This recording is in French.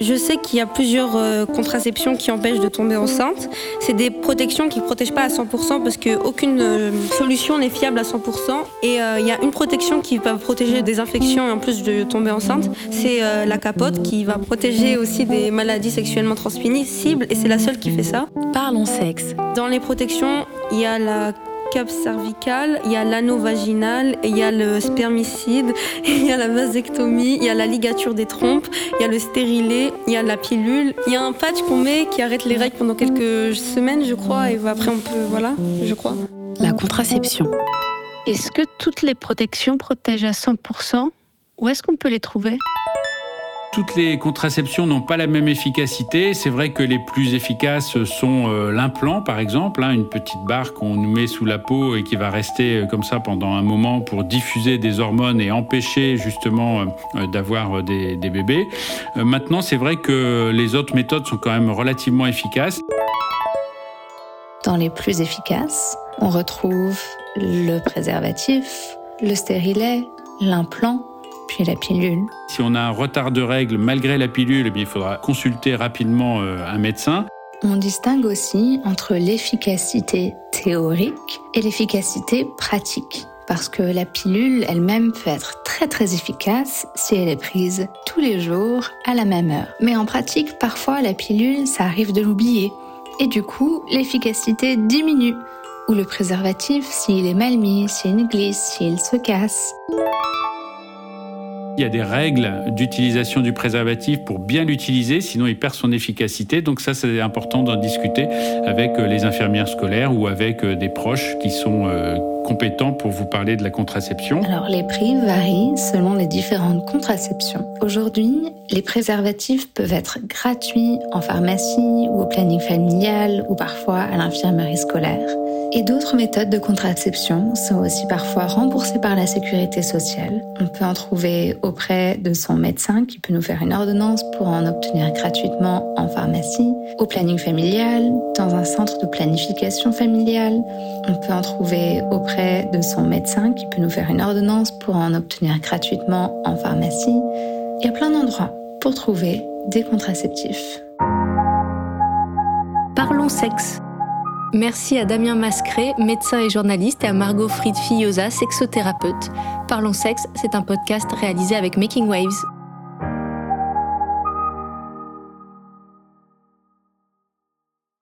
Je sais qu'il y a plusieurs euh, contraceptions qui empêchent de tomber enceinte. C'est des protections qui ne protègent pas à 100% parce qu'aucune euh, solution n'est fiable à 100%. Et euh, il y a une protection qui va protéger des infections et en plus de tomber enceinte. C'est la capote qui va protéger aussi des maladies sexuellement transmissibles et c'est la seule qui fait ça. Parlons sexe. Dans les protections, il y a la cape cervicale, il y a l'anneau vaginal, il y a le spermicide, il y a la vasectomie, il y a la ligature des trompes, il y a le stérilet, il y a la pilule, il y a un patch qu'on met qui arrête les règles pendant quelques semaines, je crois, et après on peut, voilà, je crois. La contraception. Est-ce que toutes les protections protègent à 100% Où est-ce qu'on peut les trouver? Toutes les contraceptions n'ont pas la même efficacité. C'est vrai que les plus efficaces sont euh, l'implant, par exemple, hein, une petite barre qu'on nous met sous la peau et qui va rester euh, comme ça pendant un moment pour diffuser des hormones et empêcher justement euh, d'avoir des, des, bébés. maintenant, c'est vrai que les autres méthodes sont quand même relativement efficaces. Dans les plus efficaces, on retrouve le préservatif, le stérilet, l'implant la pilule. Si on a un retard de règles malgré la pilule, eh il faudra consulter rapidement euh, un médecin. On distingue aussi entre l'efficacité théorique et l'efficacité pratique. Parce que la pilule elle-même peut être très très efficace si elle est prise tous les jours à la même heure. Mais en pratique, parfois la pilule, ça arrive de l'oublier. Et du coup, l'efficacité diminue. Ou le préservatif, s'il est mal mis, s'il glisse, s'il se casse. Il y a des règles d'utilisation du préservatif pour bien l'utiliser, sinon il perd son efficacité. Donc ça, c'est important d'en discuter avec euh, les infirmières scolaires ou avec euh, des proches qui sont compétents pour vous parler de la contraception. Alors les prix varient selon les différentes contraceptions. Aujourd'hui, les préservatifs peuvent être gratuits en pharmacie ou au planning familial ou parfois à l'infirmerie scolaire. Et d'autres méthodes de contraception sont aussi parfois remboursées par la sécurité sociale. On peut en trouver auprès de son médecin qui peut nous faire une ordonnance pour en obtenir gratuitement en pharmacie, au planning familial, dans un centre de planification familiale. On peut en trouver de son médecin qui peut nous faire une ordonnance pour en obtenir gratuitement en pharmacie. Il y a plein d'endroits pour trouver des contraceptifs. Parlons sexe. Merci à Damien Mascret, médecin et journaliste, et à Margot Fried-Fillosa, sexothérapeute. Parlons sexe, c'est un podcast réalisé avec Making Waves.